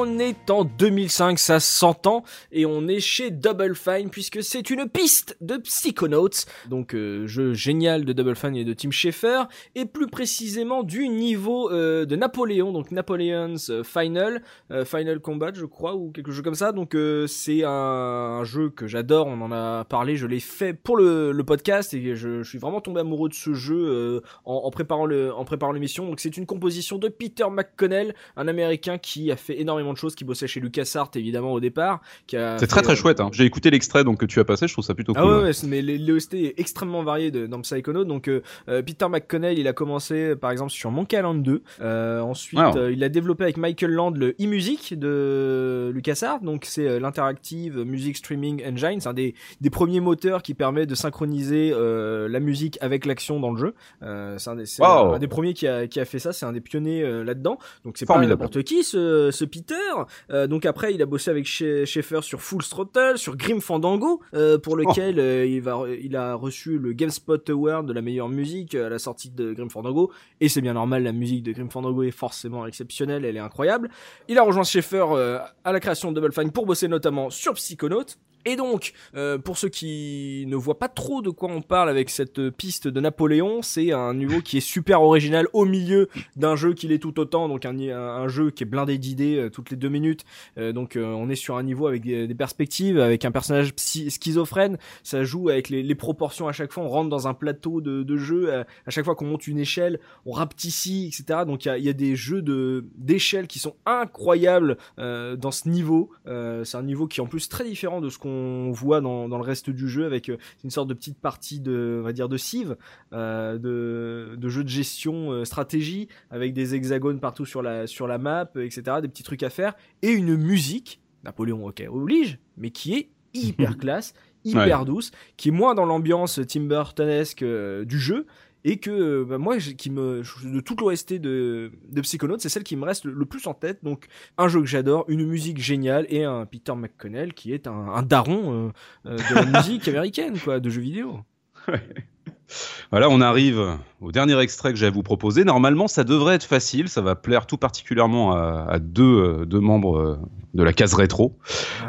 On est en 2005, ça s'entend, et on est chez Double Fine puisque c'est une piste de Psychonauts, donc euh, jeu génial de Double Fine et de Tim Schafer, et plus précisément du niveau euh, de Napoléon, donc Napoleon's euh, Final, Final Combat je crois, ou quelque chose comme ça, donc c'est un, jeu que j'adore, on en a parlé, je l'ai fait pour le, podcast, et je, suis vraiment tombé amoureux de ce jeu en, préparant le en préparant l'émission, donc c'est une composition de Peter McConnell, un américain qui a fait énormément de choses, qui bossait chez LucasArts évidemment au départ. C'est très très chouette. Hein. J'ai écouté l'extrait donc que tu as passé, je trouve ça plutôt ah cool. Ah ouais, mais l'OST est extrêmement varié de, dans Psychonaut. Donc euh, euh, Peter McConnell, il a commencé par exemple sur Monkey Island 2. Euh, ensuite, euh, il a développé avec Michael Land le e-music de LucasArts. Donc c'est l'interactive music streaming engine. C'est un des, des premiers moteurs qui permet de synchroniser la musique avec l'action dans le jeu. c'est un, des, un des premiers qui a, qui a fait ça. C'est un des pionniers là-dedans. Donc c'est pas n'importe qui ce, ce Peter. Donc après, il a bossé avec Schaeffer sur Full Throttle, sur Grim Fandango, euh, pour lequel oh. euh, il, va, il a reçu le GameSpot Award de la meilleure musique à la sortie de Grim Fandango. Et c'est bien normal, la musique de Grim Fandango est forcément exceptionnelle, elle est incroyable. Il a rejoint Schaeffer euh, à la création de Double Fine pour bosser notamment sur Psychonaut. Et donc, euh, pour ceux qui ne voient pas trop de quoi on parle avec cette piste de Napoléon, c'est un niveau qui est super original au milieu d'un jeu qui l'est tout autant, donc un, jeu qui est blindé d'idées euh, toutes les deux minutes. Euh, donc on est sur un niveau avec des, perspectives, avec un personnage schizophrène. Ça joue avec les, proportions à chaque fois. On rentre dans un plateau de, jeu. À, chaque fois qu'on monte une échelle, on rapetissime, etc. Donc il y a, des jeux d'échelle qui sont incroyables dans ce niveau. c'est un niveau qui est en plus très différent de ce qu'on on voit dans, le reste du jeu avec euh, une sorte de petite partie de, on va dire, de cive, euh, de, de jeu de gestion euh, stratégie avec des hexagones partout sur la, sur la map, etc. Des petits trucs à faire et une musique, Napoléon, ok, oblige, mais qui est hyper classe, hyper douce, qui est moins dans l'ambiance Tim Burtonesque du jeu, et que bah, moi qui me de toute l'OST de de Psychonauts c'est celle qui me reste le, plus en tête donc un jeu que j'adore une musique géniale et un Peter McConnell qui est un, un daron euh, euh, de la musique américaine quoi de jeux vidéo voilà, on arrive au dernier extrait que j'ai à vous proposer. Normalement, ça devrait être facile. Ça va plaire tout particulièrement à, deux, euh, deux, membres de la case rétro,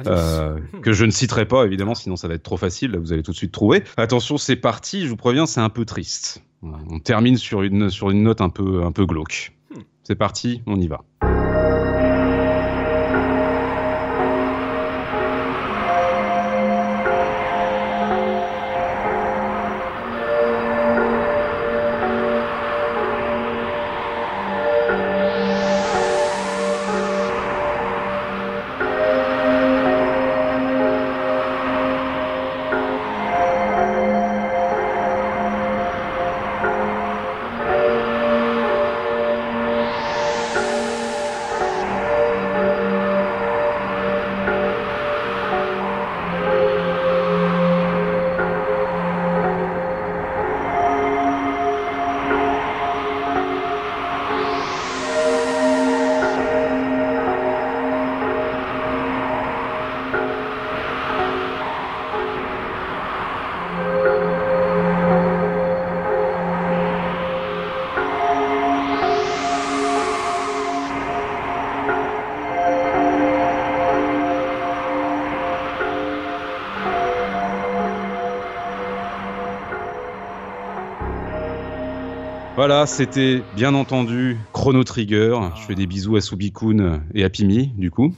ah, que je ne citerai pas évidemment, sinon ça va être trop facile. Là, vous allez tout de suite trouver. Attention, c'est parti. Je vous préviens, c'est un peu triste. On termine sur une, sur une note un peu, un peu glauque. Hmm. C'est parti, on y va. Voilà, c'était bien entendu Chrono Trigger. Je fais des bisous à Subikun et à Pimi, du coup.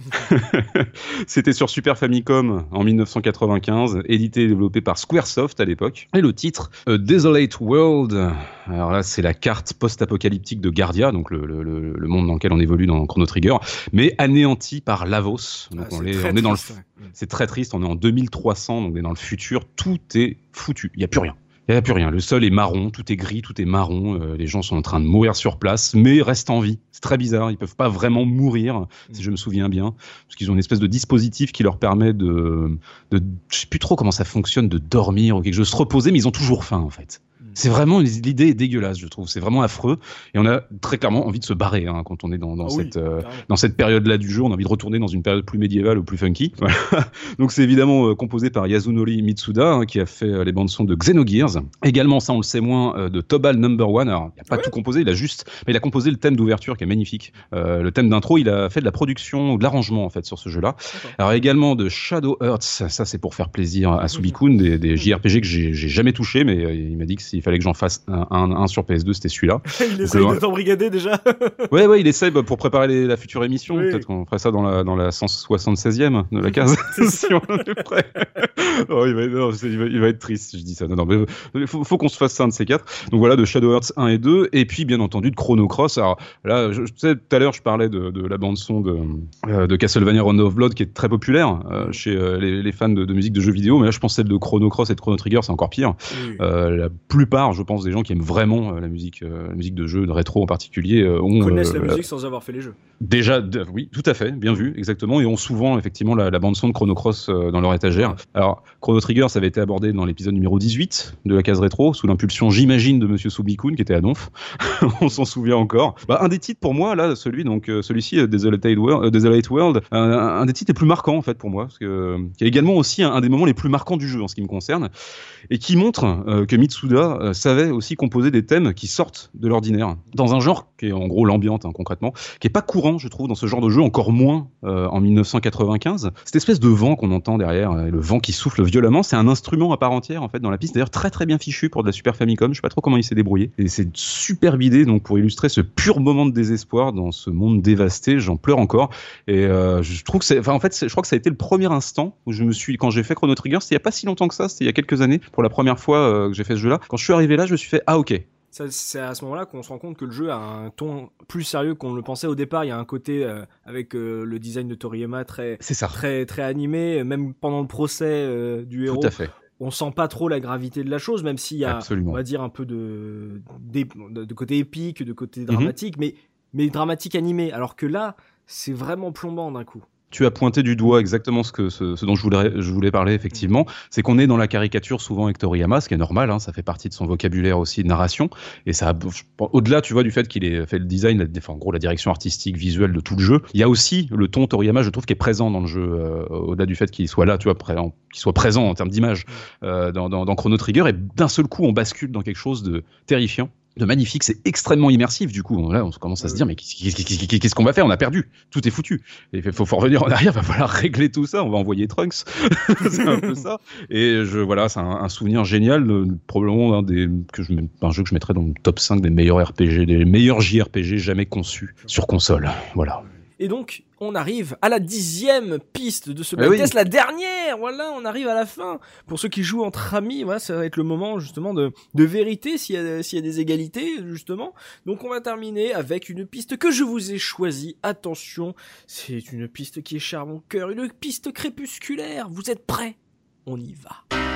c'était sur Super Famicom en 1995, édité et développé par Squaresoft à l'époque. Et le titre, A Desolate World. Alors là, c'est la carte post-apocalyptique de Gardia, donc le, monde dans lequel on évolue dans Chrono Trigger, mais anéanti par Lavos. Donc ah, on, est, dans le. C'est très triste, on est en 2300, donc on est dans le futur. Tout est foutu, il n'y a plus rien. Il n'y a plus rien. Le sol est marron, tout est gris, tout est marron. Euh, les gens sont en train de mourir sur place, mais restent en vie. C'est très bizarre. Ils peuvent pas vraiment mourir, si je me souviens bien, parce qu'ils ont une espèce de dispositif qui leur permet de, de, je sais plus trop comment ça fonctionne, de dormir ou quelque chose, de se reposer, mais ils ont toujours faim en fait. C'est vraiment l'idée est dégueulasse, je trouve. C'est vraiment affreux et on a très clairement envie de se barrer hein, quand on est dans, dans Ah oui, cette euh, dans cette période-là du jeu. On a envie de retourner dans une période plus médiévale ou plus funky. Voilà. Donc c'est évidemment euh, composé par Yasunori Mitsuda hein, qui a fait euh, les bandes son de Xenogears. Également, ça on le sait moins, de Tobal Number One. Alors il a pas Ah tout composé, il a juste, mais il a composé le thème d'ouverture qui est magnifique. Le thème d'intro, il a fait de la production de l'arrangement en fait sur ce jeu-là. Alors également de Shadow Hearts, ça c'est pour faire plaisir à Subikun, des, des JRPG que j'ai jamais touché, mais il m'a dit que s'il fallait que j'en fasse un, un- un sur PS2, c'était celui-là. Il essaye ouais. de t'embrigader déjà. Ouais, ouais, il essaye bah, pour préparer les- la future émission. Oui. Peut-être qu'on ferait ça dans la, dans la 176e de la case. Si on est prêt. Oh, il, va, non, c'est- il va- il va être triste si je dis ça. Non, non, mais il faut, faut qu'on se fasse ça un de ces quatre. Donc voilà, de Shadow Hearts 1 et 2. Et puis, bien entendu, de Chrono Cross. Alors là, je, sais, tout à l'heure, je parlais de, de la bande-son de, euh, de Castlevania Rondo of Blood qui est très populaire euh, chez euh, les, les fans de, de musique de jeux vidéo. Mais là, je pense celle de Chrono Cross et de Chrono Trigger, c'est encore pire. Oui. Euh, la plupart, je pense, des gens qui aiment vraiment euh, la musique, euh, la musique de jeu, de rétro en particulier, euh, ont connaissent la musique sans avoir fait les jeux. Déjà, oui, tout à fait, bien vu, exactement, et ont souvent effectivement la, bande son de Chrono Cross euh, dans leur étagère. Alors, Chrono Trigger, ça avait été abordé dans l'épisode numéro 18 de la case rétro, sous l'impulsion, j'imagine, de Monsieur Subikun, qui était à Donf. On s'en souvient encore. Bah, un des titres pour moi, là, celui donc euh, celui-ci, euh, Desolate World, World un, des titres les plus marquants en fait pour moi, parce qui est également aussi un, des moments les plus marquants du jeu en ce qui me concerne, et qui montre que Mitsuda savait aussi composer des thèmes qui sortent de l'ordinaire dans un genre qui est en gros l'ambiante hein, concrètement qui est pas courant, je trouve, dans ce genre de jeu, encore moins euh, en 1995. Cette espèce de vent qu'on entend derrière, euh, le vent qui souffle violemment, c'est un instrument à part entière en fait dans la piste. D'ailleurs, très très bien fichu pour de la Super Famicom. Je sais pas trop comment il s'est débrouillé. Et c'est une superbe idée donc pour illustrer ce pur moment de désespoir dans ce monde dévasté. J'en pleure encore. Et euh, je trouve que c'est, en fait, je crois que ça a été le premier instant où je me suis, quand j'ai fait Chrono Trigger, c'était il y a pas si longtemps que ça, c'était il y a quelques années, pour la première fois que j'ai fait ce jeu-là. Quand je suis arrivé là, je me suis fait ah ok, C'est à ce moment-là qu'on se rend compte que le jeu a un ton plus sérieux qu'on le pensait au départ. Il y a un côté euh, avec euh, le design de Toriyama très ça. très très animé, même pendant le procès euh, du héros. Tout à fait. On sent pas trop la gravité de la chose, même s'il y a, Absolument. on va dire, un peu de, d'ép- de, de côté épique, de côté Mhm. dramatique, mais, mais dramatique animé. Alors que là, c'est vraiment plombant d'un coup. Tu as pointé du doigt exactement ce, que, ce, dont je voulais, je voulais parler, effectivement. C'est qu'on est dans la caricature souvent avec Toriyama, ce qui est normal, hein, ça fait partie de son vocabulaire aussi de narration. Et ça, au-delà, tu vois, du fait qu'il ait fait le design, la- en gros, la direction artistique, visuelle de tout le jeu, il y a aussi le ton Toriyama, je trouve, qui est présent dans le jeu, euh, au-delà du fait qu'il soit là, tu vois, qu'il soit présent en termes d'image euh, dans Chrono Trigger. Et d'un seul coup, on bascule dans quelque chose de terrifiant. De magnifique, c'est extrêmement immersif du coup. Là, on commence à se dire, mais qu'est-ce qu'on va faire? On a perdu, tout est foutu. Il faut, faut revenir en arrière, va falloir régler tout ça. On va envoyer Trunks, c'est un peu ça. Et je, voilà, c'est un, un souvenir génial, euh, probablement un des que je, un jeu que je mettrais dans le top 5 des meilleurs RPG, des meilleurs JRPG jamais conçus sur console. Voilà. Et donc, on arrive à la dixième piste de ce oui. test, la dernière. Voilà, on arrive à la fin. Pour ceux qui jouent entre amis, voilà, ça va être le moment justement de, de vérité s'il y, y a des égalités justement. Donc, on va terminer avec une piste que je vous ai choisie. Attention, c'est une piste qui à mon cœur, une piste crépusculaire. Vous êtes prêts? On y va.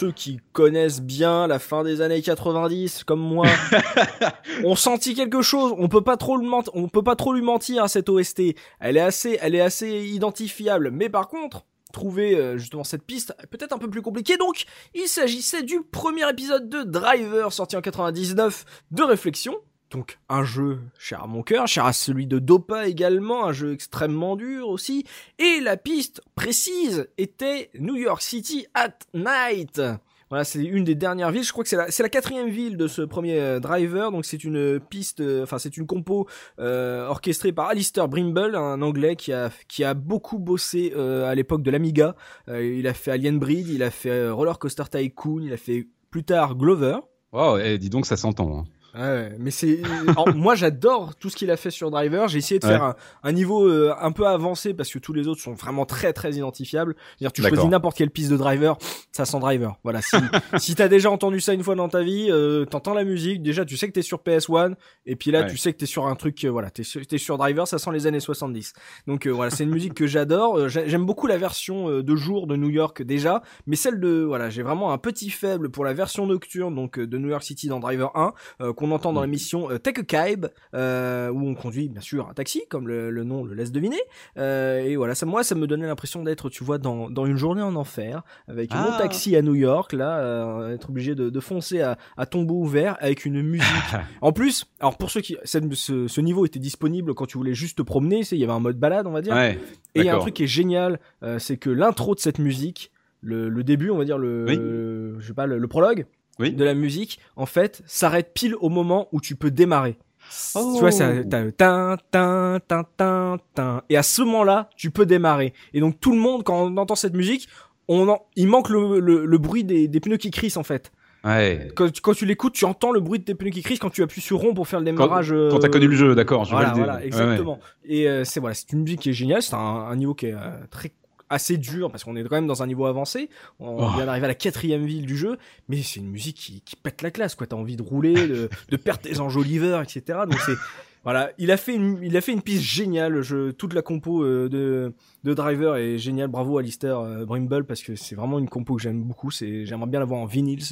Ceux qui connaissent bien la fin des années 90, comme moi, ont senti quelque chose. On peut pas trop le on peut pas trop lui mentir à cette OST. Elle est assez, elle est assez identifiable. Mais par contre, trouver euh, justement cette piste peut-être un peu plus compliqué. Donc, il s'agissait du premier épisode de Driver sorti en 99 de réflexion. Donc un jeu cher à mon cœur, cher à celui de Dopa également, un jeu extrêmement dur aussi. Et la piste précise était New York City at Night. Voilà, c'est une des dernières villes. Je crois que c'est la, quatrième ville de ce premier euh, driver. Donc c'est une piste, euh, enfin c'est une compo euh, orchestrée par Alistair Brimble, un Anglais qui a qui a beaucoup bossé à l'époque de l'Amiga. il a fait Alien Breed, il a fait Roller Coaster Tycoon, il a fait plus tard Glover. Wow, et eh, dis donc ça s'entend. Hein. Ouais, mais c'est moi j'adore tout ce qu'il a fait sur Driver. J'ai essayé de faire un, niveau euh, un peu avancé parce que tous les autres sont vraiment très très identifiables. C'est-à-dire tu choisis n'importe quelle piste de Driver, ça sent Driver. Voilà. Si si t'as déjà entendu ça une fois dans ta vie, euh, t'entends la musique, déjà tu sais que t'es sur PS1 et puis là tu sais que t'es sur un truc, euh, voilà, t'es es sur Driver, ça sent les années 70. Donc euh, voilà, c'est une musique que j'adore. J'aime beaucoup la version de jour de New York déjà, mais celle de voilà, j'ai vraiment un petit faible pour la version nocturne donc de New York City dans Driver 1 qu'on entend dans l'émission euh, Take a Cab, euh, où on conduit bien sûr un taxi, comme le, nom le laisse deviner. Euh, et voilà, ça, moi, ça me donnait l'impression d'être, tu vois, dans, dans une journée en enfer, avec mon ah. taxi à New York, là, être obligé de, de foncer à, à, tombeau ouvert avec une musique. en plus, alors pour ceux qui, ce, ce, niveau était disponible quand tu voulais juste te promener, il y avait un mode balade, on va dire. et il y a un truc qui est génial, c'est que l'intro de cette musique, le, le, début, on va dire le, je sais pas, le prologue, de la musique, en fait, s'arrête pile au moment où tu peux démarrer. Tu vois, ça, tin, tin, tin, tin, tin. Et à ce moment-là, tu peux démarrer. Et donc, tout le monde, quand on entend cette musique, on il manque le, le, bruit des, des, pneus qui crissent, en fait. Ouais. Quand, quand tu l'écoutes, tu entends le bruit de tes pneus qui crissent quand tu appuies sur rond pour faire le démarrage. Quand, quand t'as connu le jeu, d'accord. Voilà, voilà, exactement. Et euh, c'est voilà, c'est une musique qui est géniale. C'est un, un, niveau qui est euh, très assez dur parce qu'on est quand même dans un niveau avancé. On oh. vient d'arriver à la quatrième ville du jeu, mais c'est une musique qui, qui pète la classe, quoi. T'as envie de rouler, de, de perdre tes enjoliveurs, etc. Donc c'est voilà, il a fait une, il a fait une piste géniale. Je, toute la compo euh, de, de Driver est géniale. Bravo Alistair euh, Brimble parce que c'est vraiment une compo que j'aime beaucoup. C'est, j'aimerais bien l'avoir en vinyle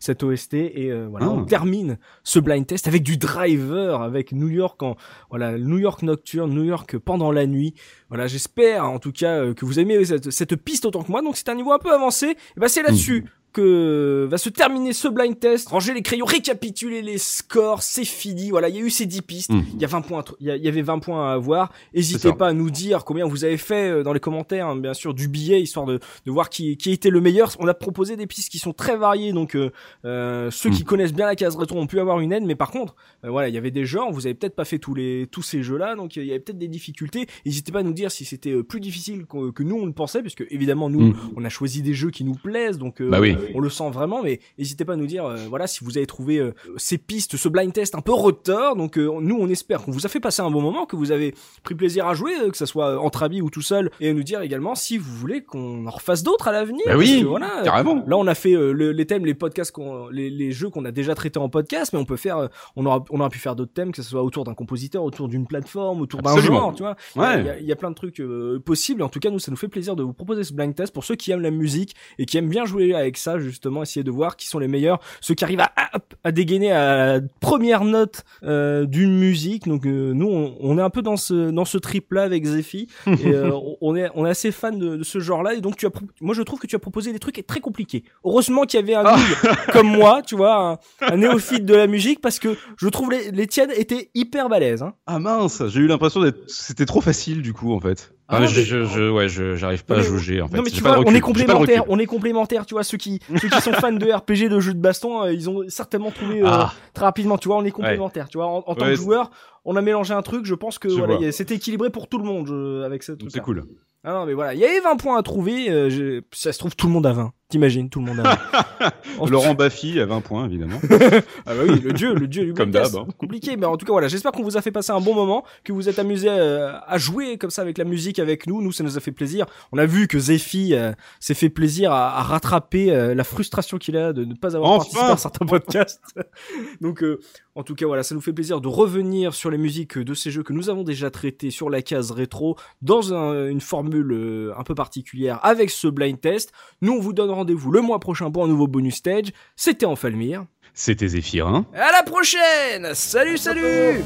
cette OST et euh, voilà. On ah. termine ce blind test avec du Driver, avec New York en voilà New York nocturne, New York pendant la nuit. Voilà, j'espère en tout cas que vous aimez cette, cette piste autant que moi. Donc c'est un niveau un peu avancé. Et ben c'est là-dessus. Mmh que va se terminer ce blind test. Ranger les crayons, récapituler les scores, c'est fini. Voilà, il y a eu ces 10 pistes. Hmm. Il y a 20 points, il y, avait 20 points à avoir. N'hésitez pas à nous dire combien vous avez fait euh, dans les commentaires, hein, bien sûr, du billet, histoire de, de voir qui, qui était le meilleur. On a proposé des pistes qui sont très variées, donc euh, euh ceux qui hmm. connaissent bien la case rétro ont pu avoir une aide, mais par contre, euh, voilà, il y avait des genres, vous avez peut-être pas fait tous les tous ces jeux-là, donc il y avait peut-être des difficultés. N'hésitez pas à nous dire si c'était plus difficile que, nous on le pensait, puisque évidemment nous, hmm. on a choisi des jeux qui nous plaisent, donc bah oui on le sent vraiment, mais n'hésitez pas à nous dire, euh, voilà, si vous avez trouvé euh, ces pistes, ce blind test un peu retard. Donc euh, nous, on espère qu'on vous a fait passer un bon moment, que vous avez pris plaisir à jouer, que ça soit entre amis ou tout seul, et à nous dire également si vous voulez qu'on en refasse d'autres à l'avenir. Bah oui, voilà, carrément. Là, on a fait les thèmes, les podcasts, les, les, jeux qu'on a déjà traités en podcast, mais on peut faire, on aura, on aura pu faire d'autres thèmes, que ce soit autour d'un compositeur, autour d'une plateforme, autour d'un genre, tu vois. Il y, a, y, a plein de trucs possibles. En tout cas, nous, ça nous fait plaisir de vous proposer ce blind test pour ceux qui aiment la musique et qui aiment bien jouer avec ça, justement essayer de voir qui sont les meilleurs, ceux qui arrivent à, à dégainer à la première note euh, d'une musique. Donc euh, nous, on, est un peu dans ce dans ce trip là avec Zephy. et euh, on est on est assez fan de, ce genre-là. Et donc tu as, moi je trouve que tu as proposé des trucs très compliqués. Heureusement qu'il y avait un ah. comme moi, tu vois, un, néophyte de la musique, parce que je trouve les, les tiennes étaient hyper balèzes. Hein. Ah mince, j'ai eu l'impression d'être, c'était trop facile du coup en fait. Ah, je, je, je, ouais, je, j'arrive pas à juger en fait. Non mais tu vois, on est complémentaires, on est complémentaires, tu vois, ceux qui, ceux qui sont fans de RPG, de jeux de baston, euh, ils ont certainement trouvé euh, ah. très rapidement, tu vois, on est complémentaires, tu vois, en, tant que joueur, on a mélangé un truc, je pense que voilà, c'était équilibré pour tout le monde avec ce truc. C'est cool. Ah non mais voilà, il y avait 20 points à trouver, euh, ça se trouve tout le monde a 20. T'imagines, tout le monde a. Laurent Baffy à 20 points, évidemment. ah bah oui, le dieu, le dieu du Comme d'hab, hein. Compliqué, mais en tout cas, voilà, j'espère qu'on vous a fait passer un bon moment, que vous êtes amusé euh, à jouer comme ça avec la musique avec nous. Nous, ça nous a fait plaisir. On a vu que Zephy euh, s'est fait plaisir à, à rattraper euh, la frustration qu'il a de ne pas avoir Enfin participé à certains podcasts. Donc, en tout cas, voilà, ça nous fait plaisir de revenir sur les musiques de ces jeux que nous avons déjà traités sur la case rétro dans un- une formule un peu particulière avec ce blind test. Nous, on vous donne rendez-vous le mois prochain pour un nouveau bonus stage. C'était Enfalmir. C'était Zéphirin. À la prochaine Salut, salut